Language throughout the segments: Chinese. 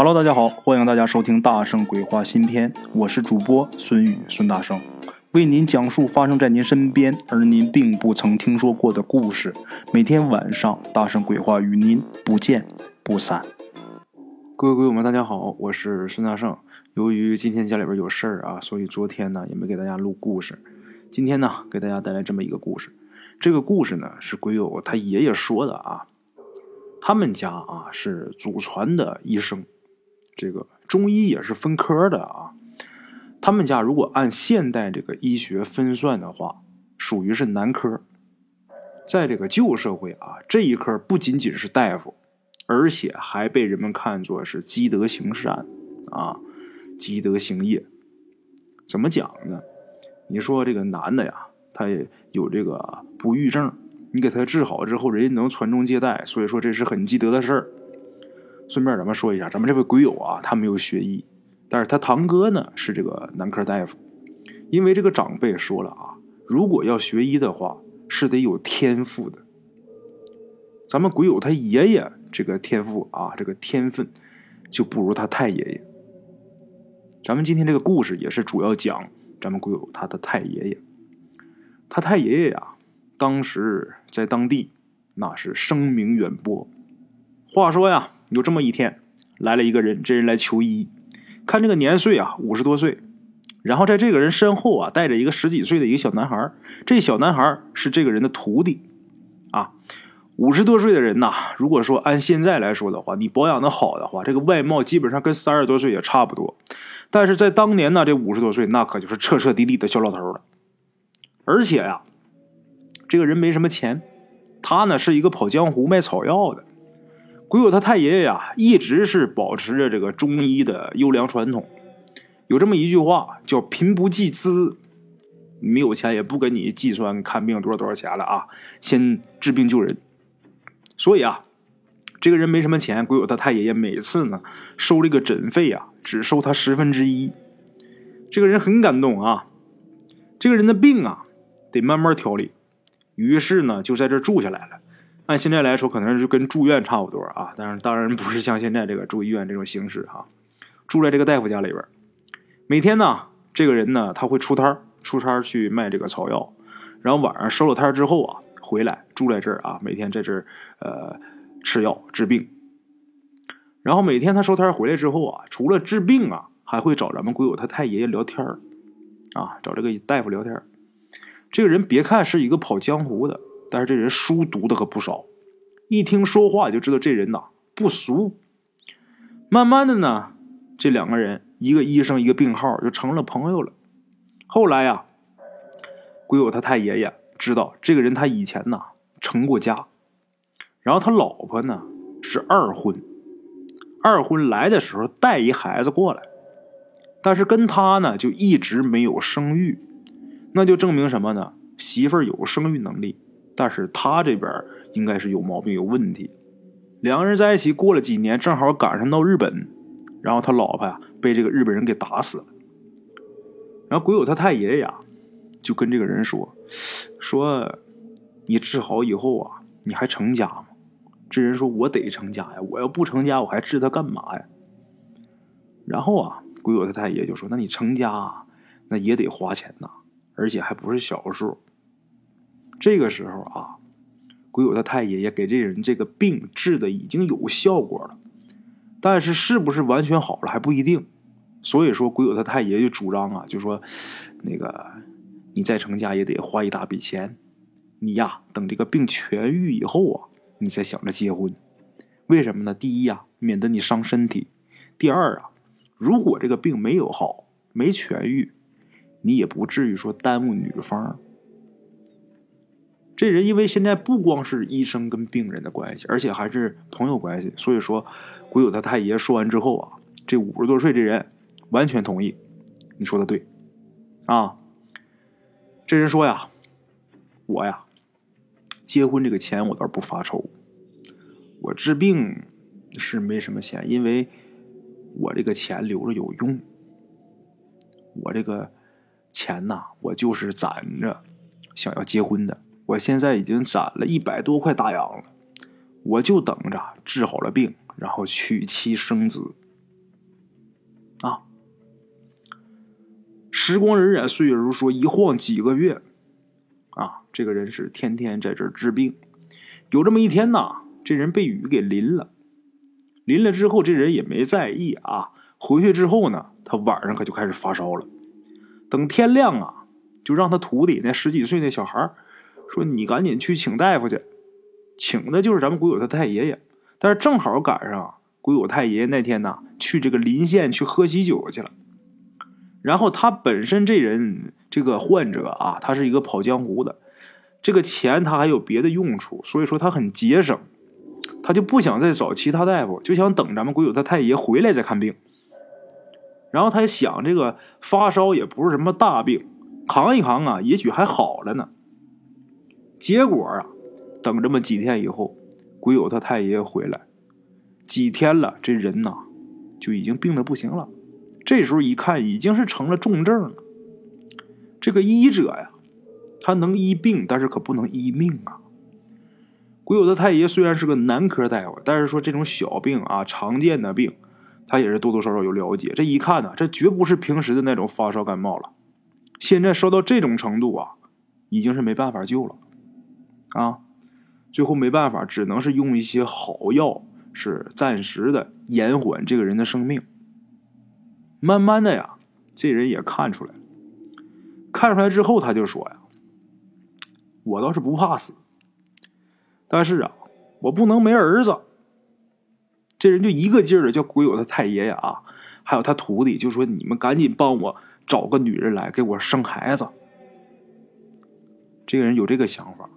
Hello，大家好，欢迎大家收听《大圣鬼话》新篇，我是主播孙宇孙大圣，为您讲述发生在您身边而您并不曾听说过的故事。每天晚上，《大圣鬼话》与您不见不散。各位鬼友们，大家好，我是孙大圣。由于今天家里边有事儿啊，所以昨天呢也没给大家录故事。今天呢，给大家带来这么一个故事。这个故事呢是鬼友他爷爷说的啊，他们家啊是祖传的医生。这个中医也是分科的啊，他们家如果按现代这个医学分算的话，属于是男科。在这个旧社会啊，这一科不仅仅是大夫，而且还被人们看作是积德行善啊，积德行业。怎么讲呢？你说这个男的呀，他也有这个不育症，你给他治好之后，人家能传宗接代，所以说这是很积德的事儿。顺便咱们说一下，咱们这位鬼友啊，他没有学医，但是他堂哥呢是这个男科大夫。因为这个长辈说了啊，如果要学医的话，是得有天赋的。咱们鬼友他爷爷这个天赋啊，这个天分就不如他太爷爷。咱们今天这个故事也是主要讲咱们鬼友他的太爷爷。他太爷爷呀，当时在当地那是声名远播。话说呀。有这么一天，来了一个人，这人来求医，看这个年岁啊，五十多岁，然后在这个人身后啊，带着一个十几岁的一个小男孩，这小男孩是这个人的徒弟，啊，五十多岁的人呐，如果说按现在来说的话，你保养的好的话，这个外貌基本上跟三十多岁也差不多，但是在当年呢，这五十多岁那可就是彻彻底底的小老头了，而且呀，这个人没什么钱，他呢是一个跑江湖卖草药的。鬼友他太爷爷呀，一直是保持着这个中医的优良传统。有这么一句话，叫“贫不计资”，没有钱也不跟你计算看病多少多少钱了啊，先治病救人。所以啊，这个人没什么钱，鬼友他太爷爷每次呢收这个诊费啊，只收他十分之一。这个人很感动啊，这个人的病啊得慢慢调理，于是呢就在这住下来了。按现在来说，可能是跟住院差不多啊，但是当然不是像现在这个住医院这种形式哈。住在这个大夫家里边，每天呢，这个人呢他会出摊出摊去卖这个草药，然后晚上收了摊之后啊，回来住在这儿啊，每天在这儿呃吃药治病。然后每天他收摊回来之后啊，除了治病啊，还会找咱们鬼友他太爷爷聊天啊，找这个大夫聊天这个人别看是一个跑江湖的。但是这人书读的可不少，一听说话就知道这人呐不俗。慢慢的呢，这两个人一个医生一个病号就成了朋友了。后来呀，鬼友他太爷爷知道这个人他以前呐成过家，然后他老婆呢是二婚，二婚来的时候带一孩子过来，但是跟他呢就一直没有生育，那就证明什么呢？媳妇有生育能力。但是他这边应该是有毛病有问题，两个人在一起过了几年，正好赶上到日本，然后他老婆呀被这个日本人给打死了。然后鬼友他太爷爷呀就跟这个人说：“说你治好以后啊，你还成家吗？”这人说：“我得成家呀，我要不成家，我还治他干嘛呀？”然后啊，鬼友他太爷就说：“那你成家，那也得花钱呐，而且还不是小数。”这个时候啊，鬼友他太爷爷给这人这个病治的已经有效果了，但是是不是完全好了还不一定。所以说，鬼友他太爷就主张啊，就说那个你再成家也得花一大笔钱，你呀等这个病痊愈以后啊，你再想着结婚。为什么呢？第一呀，免得你伤身体；第二啊，如果这个病没有好、没痊愈，你也不至于说耽误女方。这人因为现在不光是医生跟病人的关系，而且还是朋友关系，所以说鬼友他太爷说完之后啊，这五十多岁这人完全同意。你说的对，啊，这人说呀，我呀，结婚这个钱我倒是不发愁，我治病是没什么钱，因为我这个钱留着有用，我这个钱呐，我就是攒着想要结婚的。我现在已经攒了一百多块大洋了，我就等着治好了病，然后娶妻生子。啊。时光荏苒，岁月如梭，一晃几个月，啊，这个人是天天在这儿治病。有这么一天呐，这人被雨给淋了，淋了之后，这人也没在意啊。回去之后呢，他晚上可就开始发烧了。等天亮啊，就让他徒弟那十几岁那小孩说：“你赶紧去请大夫去。”请的就是咱们鬼友他太爷爷，但是正好赶上鬼友太爷爷那天呢，去这个临县去喝喜酒去了。然后他本身这人这个患者啊，他是一个跑江湖的，这个钱他还有别的用处，所以说他很节省，他就不想再找其他大夫，就想等咱们鬼友他太爷回来再看病。然后他想，这个发烧也不是什么大病，扛一扛啊，也许还好了呢。结果啊。等这么几天以后，鬼友他太爷爷回来，几天了，这人呐就已经病得不行了。这时候一看，已经是成了重症了。这个医者呀，他能医病，但是可不能医命啊。鬼友的太爷虽然是个男科大夫，但是说这种小病啊，常见的病，他也是多多少少有了解。这一看呢，这绝不是平时的那种发烧感冒了，现在烧到这种程度啊，已经是没办法救了啊。最后没办法，只能是用一些好药，是暂时的延缓这个人的生命。慢慢的呀，这人也看出来了。看出来之后，他就说呀：“我倒是不怕死，但是啊，我不能没儿子。”这人就一个劲儿的叫鬼友他太爷爷啊，还有他徒弟，就说：“你们赶紧帮我找个女人来给我生孩子。”这个人有这个想法。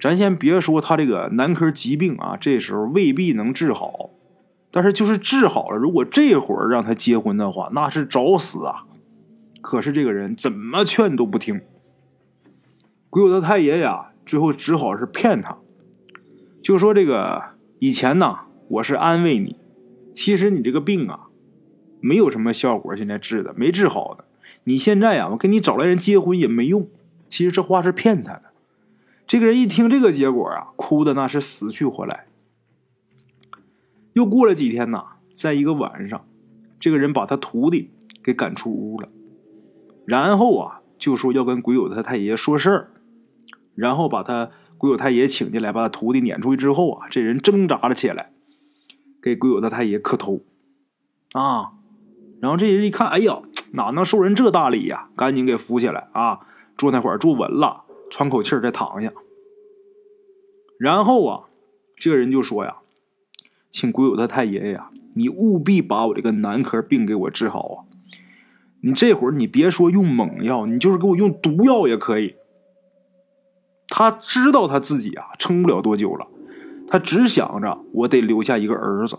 咱先别说他这个男科疾病啊，这时候未必能治好，但是就是治好了，如果这会儿让他结婚的话，那是找死啊！可是这个人怎么劝都不听，鬼友的太爷呀，最后只好是骗他，就说这个以前呢，我是安慰你，其实你这个病啊，没有什么效果，现在治的没治好的，你现在呀，我给你找来人结婚也没用，其实这话是骗他的。这个人一听这个结果啊，哭的那是死去活来。又过了几天呢，在一个晚上，这个人把他徒弟给赶出屋了，然后啊，就说要跟鬼友他太爷说事儿，然后把他鬼友太爷请进来，把他徒弟撵出去之后啊，这人挣扎了起来，给鬼友他太爷磕头啊，然后这人一看，哎呀，哪能受人这大礼呀？赶紧给扶起来啊，坐那会儿坐稳了。喘口气再躺下。然后啊，这个人就说呀：“请鬼友他太爷爷呀，你务必把我这个男科病给我治好啊！你这会儿你别说用猛药，你就是给我用毒药也可以。”他知道他自己啊撑不了多久了，他只想着我得留下一个儿子，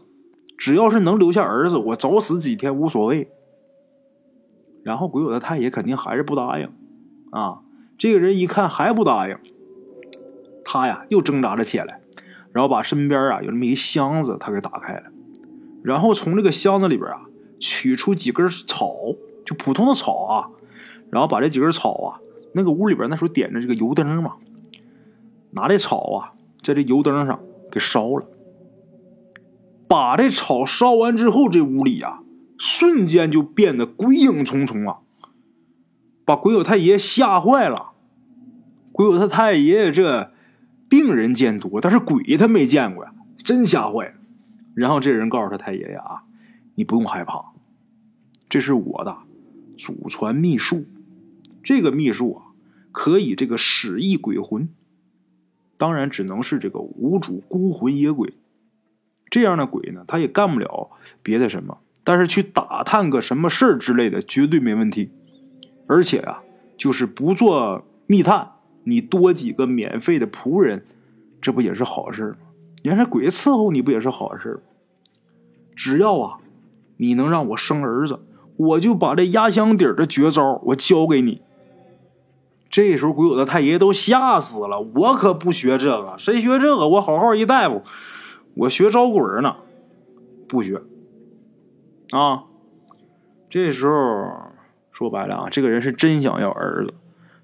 只要是能留下儿子，我早死几天无所谓。然后鬼友他太爷肯定还是不答应啊。这个人一看还不答应，他呀又挣扎着起来，然后把身边啊有这么一箱子，他给打开了，然后从这个箱子里边啊取出几根草，就普通的草啊，然后把这几根草啊，那个屋里边那时候点着这个油灯嘛，拿这草啊在这油灯上给烧了，把这草烧完之后，这屋里啊瞬间就变得鬼影重重啊，把鬼友太爷吓坏了。鬼友他太爷爷这病人见多，但是鬼他没见过呀，真吓坏了。然后这人告诉他太爷爷啊：“你不用害怕，这是我的祖传秘术。这个秘术啊，可以这个使役鬼魂，当然只能是这个无主孤魂野鬼。这样的鬼呢，他也干不了别的什么，但是去打探个什么事儿之类的，绝对没问题。而且啊，就是不做密探。”你多几个免费的仆人，这不也是好事吗？你让鬼伺候你不也是好事只要啊，你能让我生儿子，我就把这压箱底儿的绝招我教给你。这时候鬼友的太爷都吓死了，我可不学这个，谁学这个？我好好一大夫，我学招鬼呢，不学。啊，这时候说白了啊，这个人是真想要儿子。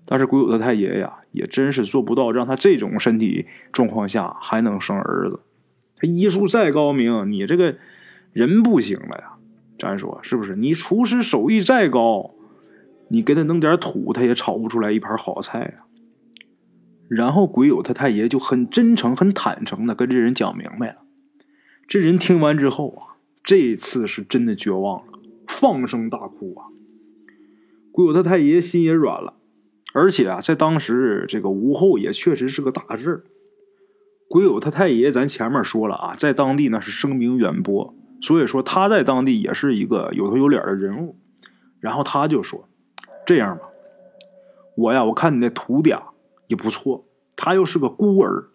但是鬼友的太爷呀，也真是做不到让他这种身体状况下还能生儿子。他医术再高明，你这个人不行了呀，咱说是不是？你厨师手艺再高，你给他弄点土，他也炒不出来一盘好菜呀。然后鬼友他太爷就很真诚、很坦诚的跟这人讲明白了。这人听完之后啊，这次是真的绝望了，放声大哭啊。鬼友他太爷心也软了，而且啊，在当时这个吴后也确实是个大事儿。鬼友他太爷，咱前面说了啊，在当地那是声名远播，所以说他在当地也是一个有头有脸的人物。然后他就说：“这样吧，我呀，我看你那徒弟啊也不错，他又是个孤儿。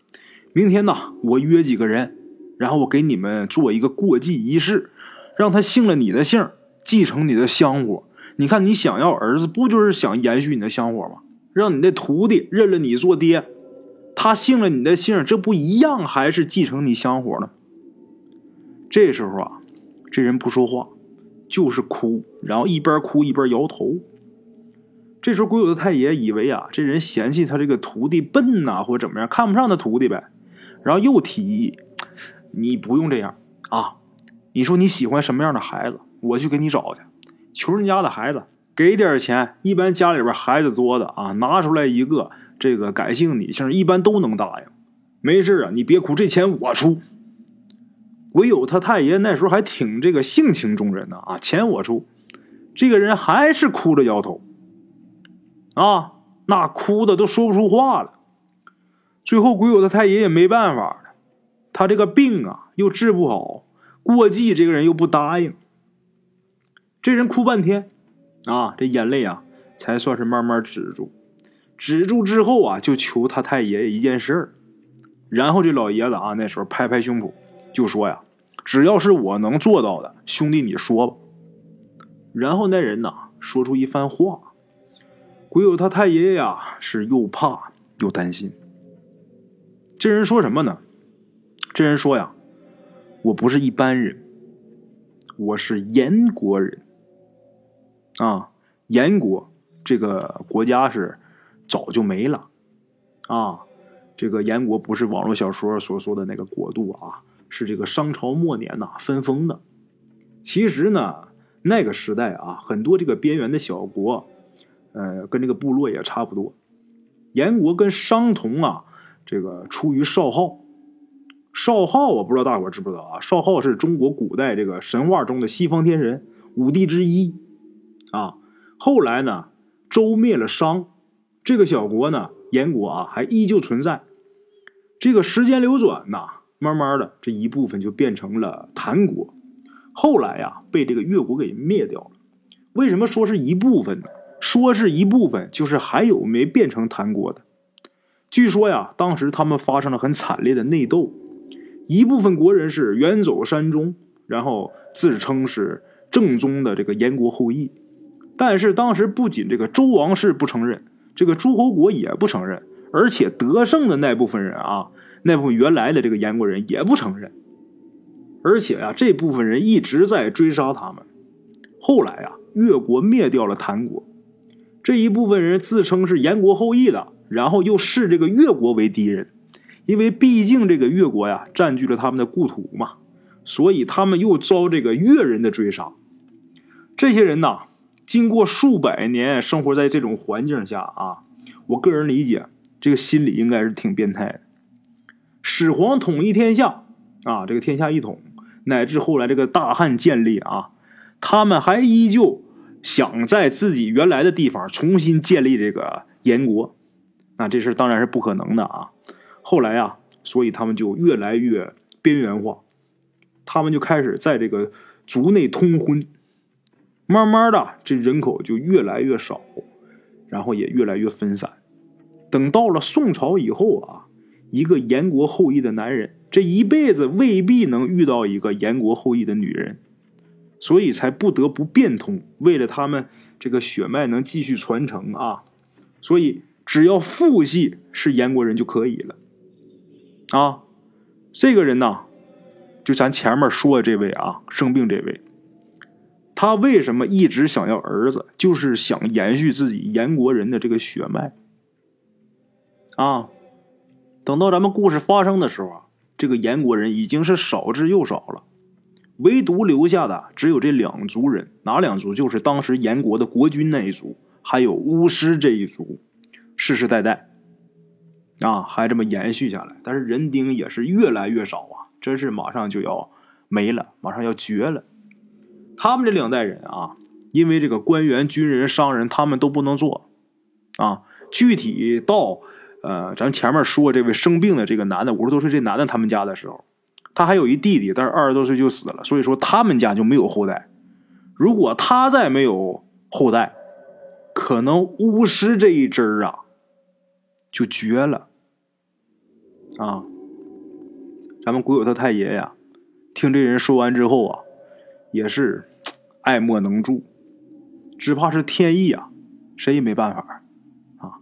明天呢，我约几个人，然后我给你们做一个过继仪式，让他姓了你的姓，继承你的香火。你看你想要儿子，不就是想延续你的香火吗？让你那徒弟认了你做爹。”他姓了你的姓，这不一样，还是继承你香火呢？这时候啊，这人不说话，就是哭，然后一边哭一边摇头。这时候，鬼友的太爷以为啊，这人嫌弃他这个徒弟笨呐，或者怎么样，看不上他徒弟呗。然后又提议：“你不用这样啊，你说你喜欢什么样的孩子，我去给你找去。穷人家的孩子，给点钱，一般家里边孩子多的啊，拿出来一个。”这个改姓女姓一般都能答应，没事啊，你别哭，这钱我出。唯有他太爷那时候还挺这个性情中人呢啊，钱我出。这个人还是哭着摇头，啊，那哭的都说不出话了。最后，鬼友他太爷也没办法了，他这个病啊又治不好，过继这个人又不答应，这人哭半天，啊，这眼泪啊才算是慢慢止住。止住之后啊，就求他太爷爷一件事儿，然后这老爷子啊，那时候拍拍胸脯就说呀：“只要是我能做到的，兄弟你说吧。”然后那人呐说出一番话，鬼友他太爷爷呀是又怕又担心。这人说什么呢？这人说呀：“我不是一般人，我是燕国人啊，燕国这个国家是。”早就没了，啊，这个燕国不是网络小说所说的那个国度啊，是这个商朝末年呐分封的。其实呢，那个时代啊，很多这个边缘的小国，呃，跟这个部落也差不多。燕国跟商同啊，这个出于少昊。少昊我不知道大伙知不知道啊？少昊是中国古代这个神话中的西方天神，五帝之一啊。后来呢，周灭了商。这个小国呢，燕国啊，还依旧存在。这个时间流转呐，慢慢的这一部分就变成了谭国。后来呀，被这个越国给灭掉了。为什么说是一部分呢？说是一部分，就是还有没变成谭国的。据说呀，当时他们发生了很惨烈的内斗，一部分国人是远走山中，然后自称是正宗的这个燕国后裔。但是当时不仅这个周王室不承认。这个诸侯国也不承认，而且得胜的那部分人啊，那部分原来的这个燕国人也不承认，而且呀，这部分人一直在追杀他们。后来啊，越国灭掉了谭国，这一部分人自称是燕国后裔的，然后又视这个越国为敌人，因为毕竟这个越国呀占据了他们的故土嘛，所以他们又遭这个越人的追杀。这些人呐。经过数百年生活在这种环境下啊，我个人理解，这个心理应该是挺变态的。始皇统一天下啊，这个天下一统，乃至后来这个大汉建立啊，他们还依旧想在自己原来的地方重新建立这个燕国，那这事当然是不可能的啊。后来啊，所以他们就越来越边缘化，他们就开始在这个族内通婚。慢慢的，这人口就越来越少，然后也越来越分散。等到了宋朝以后啊，一个燕国后裔的男人，这一辈子未必能遇到一个燕国后裔的女人，所以才不得不变通。为了他们这个血脉能继续传承啊，所以只要父系是燕国人就可以了。啊，这个人呢，就咱前面说的这位啊，生病这位。他为什么一直想要儿子？就是想延续自己燕国人的这个血脉啊！等到咱们故事发生的时候啊，这个燕国人已经是少之又少了，唯独留下的只有这两族人，哪两族？就是当时燕国的国君那一族，还有巫师这一族，世世代代啊，还这么延续下来。但是人丁也是越来越少啊，真是马上就要没了，马上要绝了。他们这两代人啊，因为这个官员、军人、商人，他们都不能做啊。具体到呃，咱前面说这位生病的这个男的，五十多岁这男的他们家的时候，他还有一弟弟，但是二十多岁就死了，所以说他们家就没有后代。如果他再没有后代，可能巫师这一支儿啊就绝了啊。咱们古有他太爷呀，听这人说完之后啊，也是爱莫能助，只怕是天意啊，谁也没办法啊。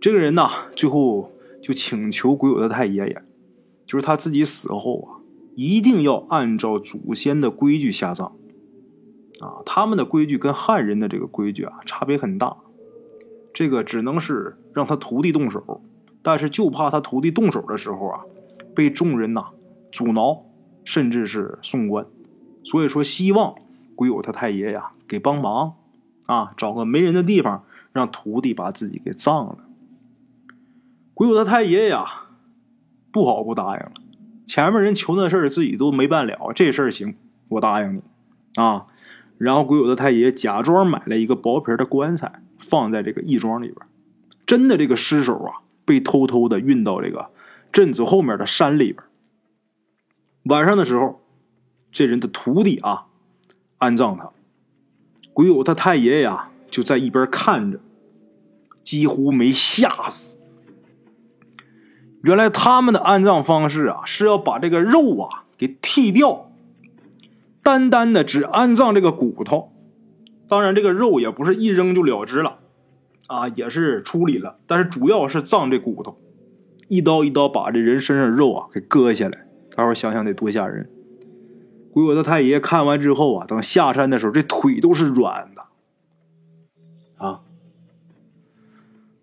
这个人呐，最后就请求鬼友的太爷爷，就是他自己死后啊，一定要按照祖先的规矩下葬。啊，他们的规矩跟汉人的这个规矩啊，差别很大。这个只能是让他徒弟动手，但是就怕他徒弟动手的时候啊，被众人呐阻挠，甚至是送官。所以说，希望鬼友他太爷呀给帮忙啊，找个没人的地方，让徒弟把自己给葬了。鬼友他太爷爷呀，不好不答应了。前面人求那事儿自己都没办了，这事儿行，我答应你啊。然后鬼友的太爷假装买了一个薄皮的棺材，放在这个义庄里边。真的，这个尸首啊，被偷偷的运到这个镇子后面的山里边。晚上的时候，这人的徒弟啊，安葬他。鬼友他太爷呀，就在一边看着，几乎没吓死。原来他们的安葬方式啊，是要把这个肉啊给剃掉，单单的只安葬这个骨头。当然，这个肉也不是一扔就了之了，啊，也是处理了。但是主要是葬这骨头，一刀一刀把这人身上肉啊给割下来。大伙想想得多吓人！鬼我的太爷看完之后啊，等下山的时候，这腿都是软的啊。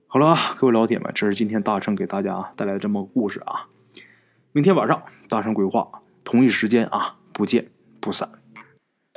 好了啊，各位老铁们，这是今天大圣给大家带来的这么个故事啊。明天晚上大圣鬼话同一时间啊，不见不散。